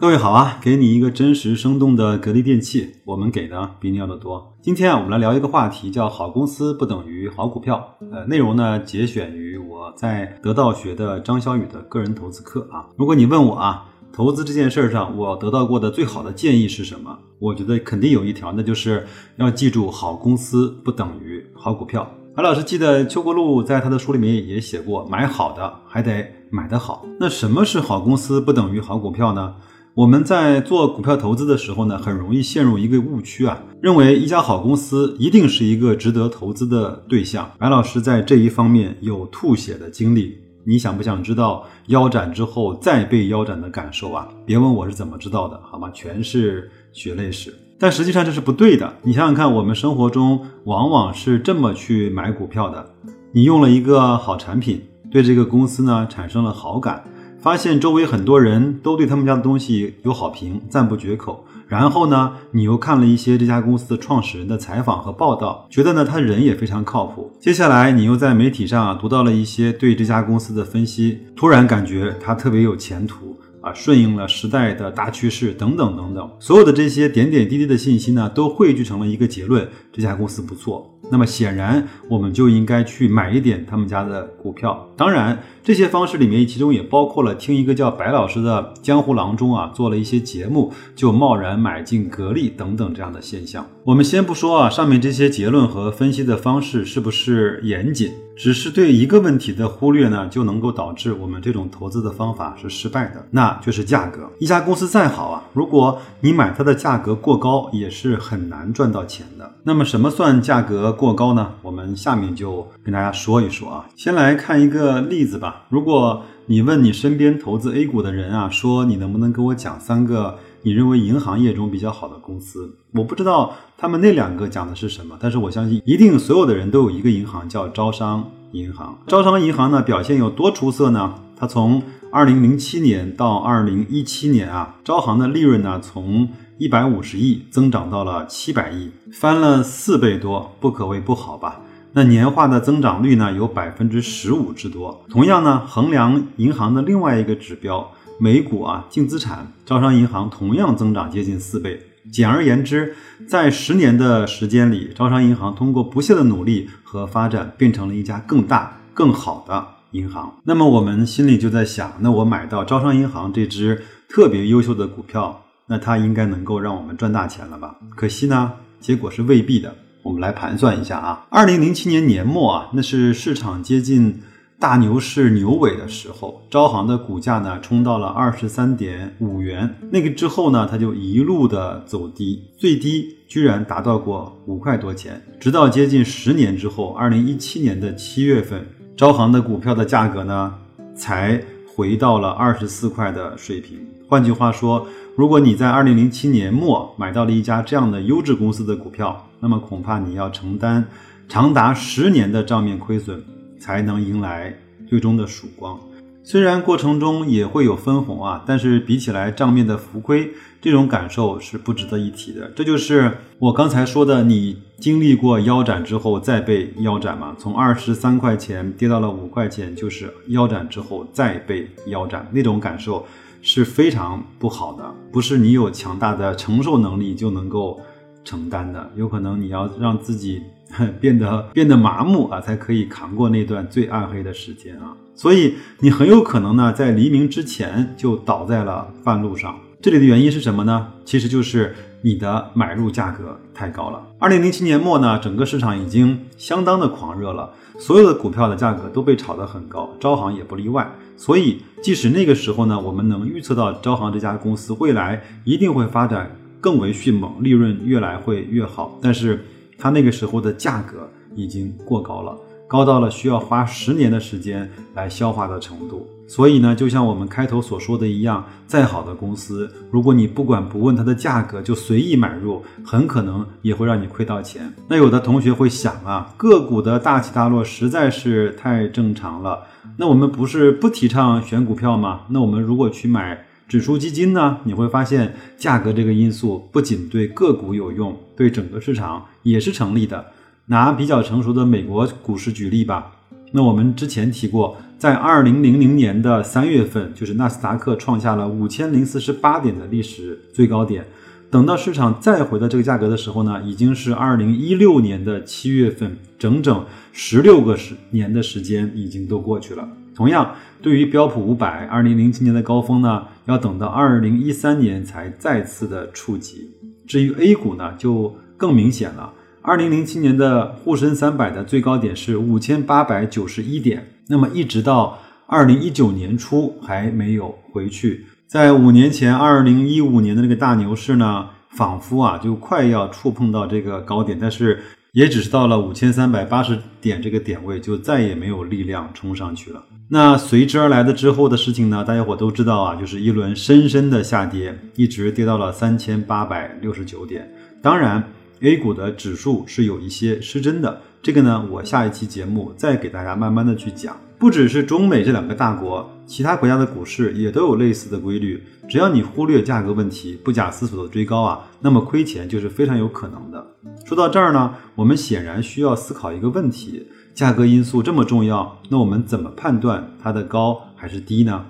各位好啊，给你一个真实生动的格力电器，我们给的比你要的多。今天啊，我们来聊一个话题，叫好公司不等于好股票。呃，内容呢节选于我在得道学的张小雨的个人投资课啊。如果你问我啊，投资这件事儿上我得到过的最好的建议是什么？我觉得肯定有一条，那就是要记住，好公司不等于好股票。韩老师记得邱国禄在他的书里面也写过，买好的还得买得好。那什么是好公司不等于好股票呢？我们在做股票投资的时候呢，很容易陷入一个误区啊，认为一家好公司一定是一个值得投资的对象。白老师在这一方面有吐血的经历，你想不想知道腰斩之后再被腰斩的感受啊？别问我是怎么知道的，好吗？全是血泪史。但实际上这是不对的。你想想看，我们生活中往往是这么去买股票的：你用了一个好产品，对这个公司呢产生了好感。发现周围很多人都对他们家的东西有好评，赞不绝口。然后呢，你又看了一些这家公司的创始人的采访和报道，觉得呢他人也非常靠谱。接下来你又在媒体上啊读到了一些对这家公司的分析，突然感觉他特别有前途啊，顺应了时代的大趋势等等等等。所有的这些点点滴滴的信息呢，都汇聚成了一个结论：这家公司不错。那么显然，我们就应该去买一点他们家的股票。当然，这些方式里面，其中也包括了听一个叫白老师的江湖郎中啊，做了一些节目，就贸然买进格力等等这样的现象。我们先不说啊，上面这些结论和分析的方式是不是严谨，只是对一个问题的忽略呢，就能够导致我们这种投资的方法是失败的，那就是价格。一家公司再好啊，如果你买它的价格过高，也是很难赚到钱的。那么，什么算价格？过高呢？我们下面就跟大家说一说啊。先来看一个例子吧。如果你问你身边投资 A 股的人啊，说你能不能给我讲三个你认为银行业中比较好的公司？我不知道他们那两个讲的是什么，但是我相信一定所有的人都有一个银行叫招商银行。招商银行呢表现有多出色呢？它从二零零七年到二零一七年啊，招行的利润呢从一百五十亿增长到了七百亿，翻了四倍多，不可谓不好吧？那年化的增长率呢，有百分之十五之多。同样呢，衡量银行的另外一个指标，美股啊净资产，招商银行同样增长接近四倍。简而言之，在十年的时间里，招商银行通过不懈的努力和发展，变成了一家更大、更好的银行。那么我们心里就在想，那我买到招商银行这只特别优秀的股票。那它应该能够让我们赚大钱了吧？可惜呢，结果是未必的。我们来盘算一下啊，二零零七年年末啊，那是市场接近大牛市牛尾的时候，招行的股价呢冲到了二十三点五元。那个之后呢，它就一路的走低，最低居然达到过五块多钱。直到接近十年之后，二零一七年的七月份，招行的股票的价格呢才回到了二十四块的水平。换句话说，如果你在二零零七年末买到了一家这样的优质公司的股票，那么恐怕你要承担长达十年的账面亏损，才能迎来最终的曙光。虽然过程中也会有分红啊，但是比起来账面的浮亏，这种感受是不值得一提的。这就是我刚才说的，你经历过腰斩之后再被腰斩嘛？从二十三块钱跌到了五块钱，就是腰斩之后再被腰斩，那种感受。是非常不好的，不是你有强大的承受能力就能够承担的，有可能你要让自己 变得变得麻木啊，才可以扛过那段最暗黑的时间啊。所以你很有可能呢，在黎明之前就倒在了半路上。这里的原因是什么呢？其实就是你的买入价格太高了。二零零七年末呢，整个市场已经相当的狂热了，所有的股票的价格都被炒得很高，招行也不例外。所以，即使那个时候呢，我们能预测到招行这家公司未来一定会发展更为迅猛，利润越来会越好，但是它那个时候的价格已经过高了。高到了需要花十年的时间来消化的程度。所以呢，就像我们开头所说的一样，再好的公司，如果你不管不问它的价格就随意买入，很可能也会让你亏到钱。那有的同学会想啊，个股的大起大落实在是太正常了。那我们不是不提倡选股票吗？那我们如果去买指数基金呢？你会发现价格这个因素不仅对个股有用，对整个市场也是成立的。拿比较成熟的美国股市举例吧。那我们之前提过，在二零零零年的三月份，就是纳斯达克创下了五千零四十八点的历史最高点。等到市场再回到这个价格的时候呢，已经是二零一六年的七月份，整整十六个十年的时间已经都过去了。同样，对于标普五百，二零零七年的高峰呢，要等到二零一三年才再次的触及。至于 A 股呢，就更明显了。二零零七年的沪深三百的最高点是五千八百九十一点，那么一直到二零一九年初还没有回去。在五年前，二零一五年的那个大牛市呢，仿佛啊就快要触碰到这个高点，但是也只是到了五千三百八十点这个点位，就再也没有力量冲上去了。那随之而来的之后的事情呢，大家伙都知道啊，就是一轮深深的下跌，一直跌到了三千八百六十九点。当然。A 股的指数是有一些失真的，这个呢，我下一期节目再给大家慢慢的去讲。不只是中美这两个大国，其他国家的股市也都有类似的规律。只要你忽略价格问题，不假思索的追高啊，那么亏钱就是非常有可能的。说到这儿呢，我们显然需要思考一个问题：价格因素这么重要，那我们怎么判断它的高还是低呢？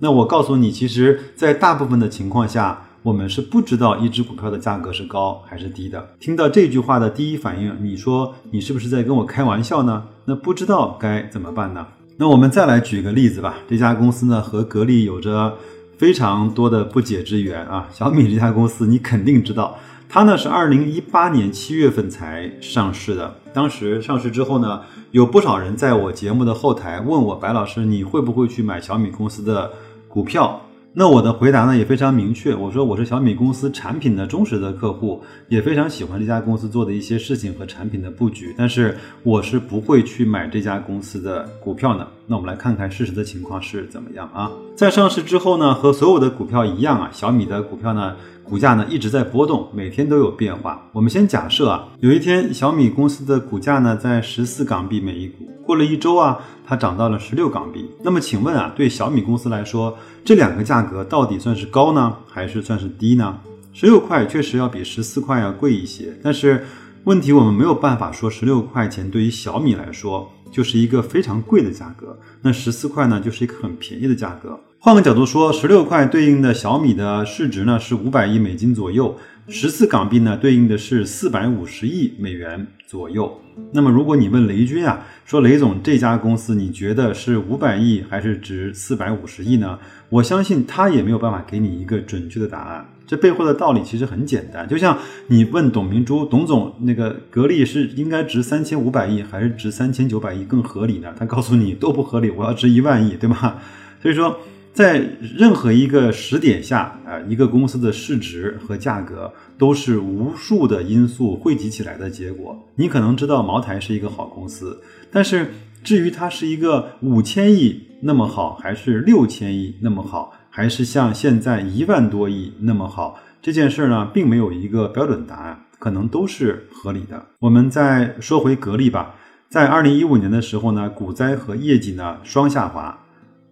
那我告诉你，其实，在大部分的情况下。我们是不知道一只股票的价格是高还是低的。听到这句话的第一反应，你说你是不是在跟我开玩笑呢？那不知道该怎么办呢？那我们再来举个例子吧。这家公司呢和格力有着非常多的不解之缘啊。小米这家公司你肯定知道，它呢是二零一八年七月份才上市的。当时上市之后呢，有不少人在我节目的后台问我，白老师你会不会去买小米公司的股票？那我的回答呢也非常明确，我说我是小米公司产品的忠实的客户，也非常喜欢这家公司做的一些事情和产品的布局，但是我是不会去买这家公司的股票的。那我们来看看事实的情况是怎么样啊？在上市之后呢，和所有的股票一样啊，小米的股票呢。股价呢一直在波动，每天都有变化。我们先假设啊，有一天小米公司的股价呢在十四港币每一股，过了一周啊，它涨到了十六港币。那么请问啊，对小米公司来说，这两个价格到底算是高呢，还是算是低呢？十六块确实要比十四块要贵一些，但是问题我们没有办法说十六块钱对于小米来说就是一个非常贵的价格，那十四块呢就是一个很便宜的价格。换个角度说，十六块对应的小米的市值呢是五百亿美金左右，十四港币呢对应的是四百五十亿美元左右。那么如果你问雷军啊，说雷总这家公司你觉得是五百亿还是值四百五十亿呢？我相信他也没有办法给你一个准确的答案。这背后的道理其实很简单，就像你问董明珠，董总那个格力是应该值三千五百亿还是值三千九百亿更合理呢？他告诉你都不合理，我要值一万亿，对吧？所以说。在任何一个时点下，啊，一个公司的市值和价格都是无数的因素汇集起来的结果。你可能知道茅台是一个好公司，但是至于它是一个五千亿那么好，还是六千亿那么好，还是像现在一万多亿那么好，这件事呢，并没有一个标准答案，可能都是合理的。我们再说回格力吧，在二零一五年的时候呢，股灾和业绩呢双下滑。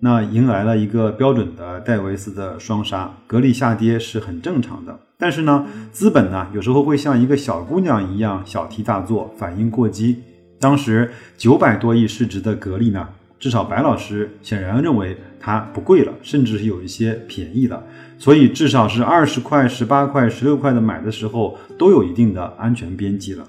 那迎来了一个标准的戴维斯的双杀，格力下跌是很正常的。但是呢，资本呢有时候会像一个小姑娘一样小题大做，反应过激。当时九百多亿市值的格力呢，至少白老师显然认为它不贵了，甚至是有一些便宜了。所以至少是二十块、十八块、十六块的买的时候，都有一定的安全边际了。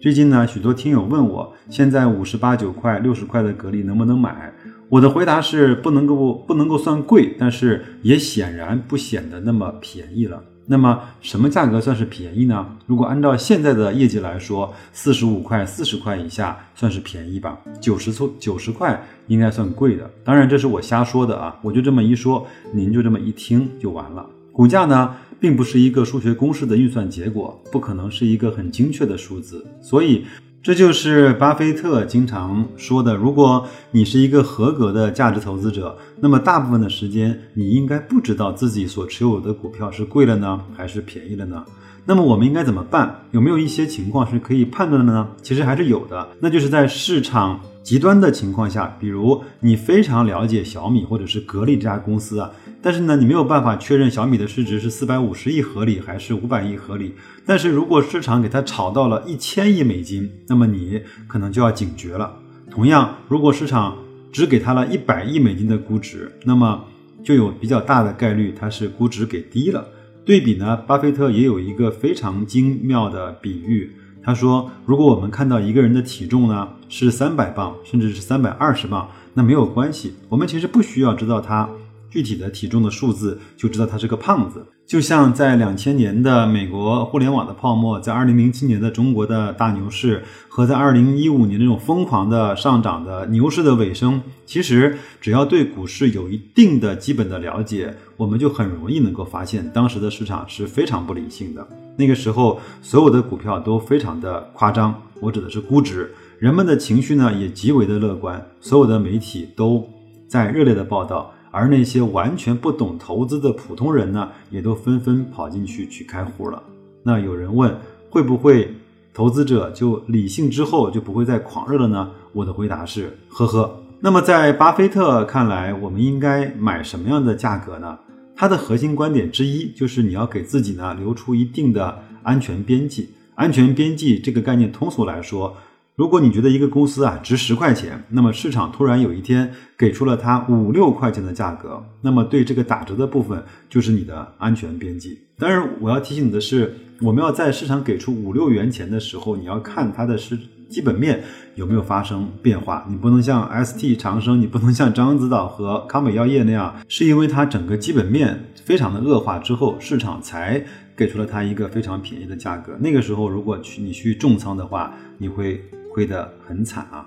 最近呢，许多听友问我，现在五十八九块、六十块的格力能不能买？我的回答是不能够不能够算贵，但是也显然不显得那么便宜了。那么什么价格算是便宜呢？如果按照现在的业绩来说，四十五块、四十块以下算是便宜吧？九十错九十块应该算贵的。当然这是我瞎说的啊，我就这么一说，您就这么一听就完了。股价呢，并不是一个数学公式的运算结果，不可能是一个很精确的数字，所以这就是巴菲特经常说的：如果你是一个合格的价值投资者，那么大部分的时间你应该不知道自己所持有的股票是贵了呢，还是便宜了呢？那么我们应该怎么办？有没有一些情况是可以判断的呢？其实还是有的，那就是在市场极端的情况下，比如你非常了解小米或者是格力这家公司啊，但是呢，你没有办法确认小米的市值是四百五十亿合理还是五百亿合理。但是如果市场给它炒到了一千亿美金，那么你可能就要警觉了。同样，如果市场只给它了一百亿美金的估值，那么就有比较大的概率它是估值给低了。对比呢，巴菲特也有一个非常精妙的比喻。他说，如果我们看到一个人的体重呢是三百磅，甚至是三百二十磅，那没有关系，我们其实不需要知道他。具体的体重的数字就知道他是个胖子，就像在两千年的美国互联网的泡沫，在二零零七年的中国的大牛市和在二零一五年那种疯狂的上涨的牛市的尾声，其实只要对股市有一定的基本的了解，我们就很容易能够发现当时的市场是非常不理性的。那个时候所有的股票都非常的夸张，我指的是估值，人们的情绪呢也极为的乐观，所有的媒体都在热烈的报道。而那些完全不懂投资的普通人呢，也都纷纷跑进去去开户了。那有人问，会不会投资者就理性之后就不会再狂热了呢？我的回答是，呵呵。那么在巴菲特看来，我们应该买什么样的价格呢？他的核心观点之一就是你要给自己呢留出一定的安全边际。安全边际这个概念，通俗来说。如果你觉得一个公司啊值十块钱，那么市场突然有一天给出了它五六块钱的价格，那么对这个打折的部分就是你的安全边际。当然，我要提醒你的是，我们要在市场给出五六元钱的时候，你要看它的是基本面有没有发生变化。你不能像 ST 长生，你不能像獐子岛和康美药业那样，是因为它整个基本面非常的恶化之后，市场才给出了它一个非常便宜的价格。那个时候，如果去你去重仓的话，你会。亏得很惨啊！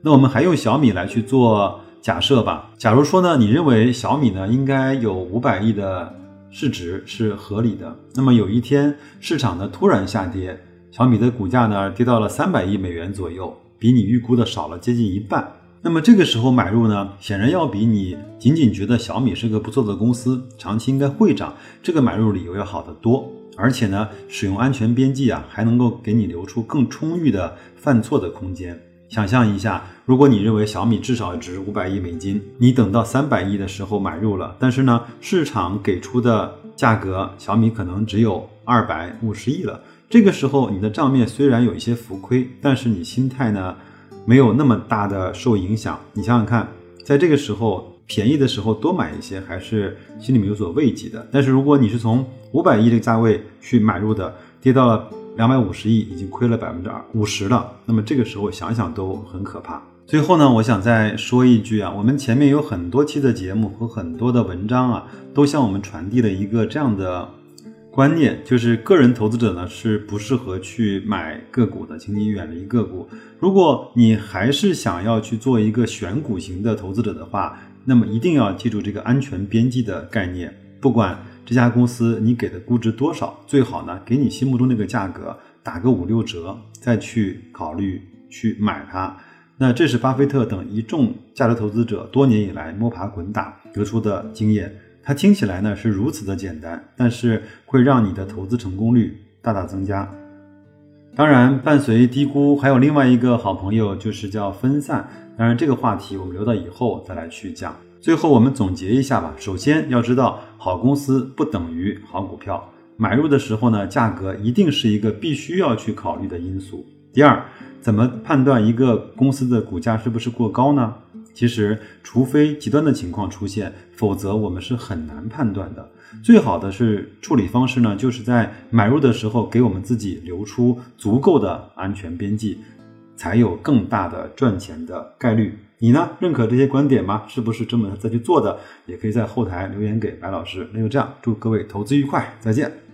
那我们还用小米来去做假设吧。假如说呢，你认为小米呢应该有五百亿的市值是合理的，那么有一天市场呢突然下跌，小米的股价呢跌到了三百亿美元左右，比你预估的少了接近一半。那么这个时候买入呢，显然要比你仅仅觉得小米是个不错的公司，长期应该会涨，这个买入理由要好得多。而且呢，使用安全边际啊，还能够给你留出更充裕的犯错的空间。想象一下，如果你认为小米至少值五百亿美金，你等到三百亿的时候买入了，但是呢，市场给出的价格，小米可能只有二百五十亿了。这个时候，你的账面虽然有一些浮亏，但是你心态呢，没有那么大的受影响。你想想看，在这个时候。便宜的时候多买一些，还是心里面有所慰藉的。但是如果你是从五百亿这个价位去买入的，跌到了两百五十亿，已经亏了百分之二五十了，那么这个时候想想都很可怕。最后呢，我想再说一句啊，我们前面有很多期的节目和很多的文章啊，都向我们传递了一个这样的观念，就是个人投资者呢是不适合去买个股的，请你远离个股。如果你还是想要去做一个选股型的投资者的话，那么一定要记住这个安全边际的概念，不管这家公司你给的估值多少，最好呢给你心目中那个价格打个五六折，再去考虑去买它。那这是巴菲特等一众价值投资者多年以来摸爬滚打得出的经验。它听起来呢是如此的简单，但是会让你的投资成功率大大增加。当然，伴随低估还有另外一个好朋友，就是叫分散。当然，这个话题我们留到以后再来去讲。最后，我们总结一下吧。首先要知道，好公司不等于好股票。买入的时候呢，价格一定是一个必须要去考虑的因素。第二，怎么判断一个公司的股价是不是过高呢？其实，除非极端的情况出现，否则我们是很难判断的。最好的是处理方式呢，就是在买入的时候给我们自己留出足够的安全边际。才有更大的赚钱的概率。你呢？认可这些观点吗？是不是这么再去做的？也可以在后台留言给白老师。那就这样，祝各位投资愉快，再见。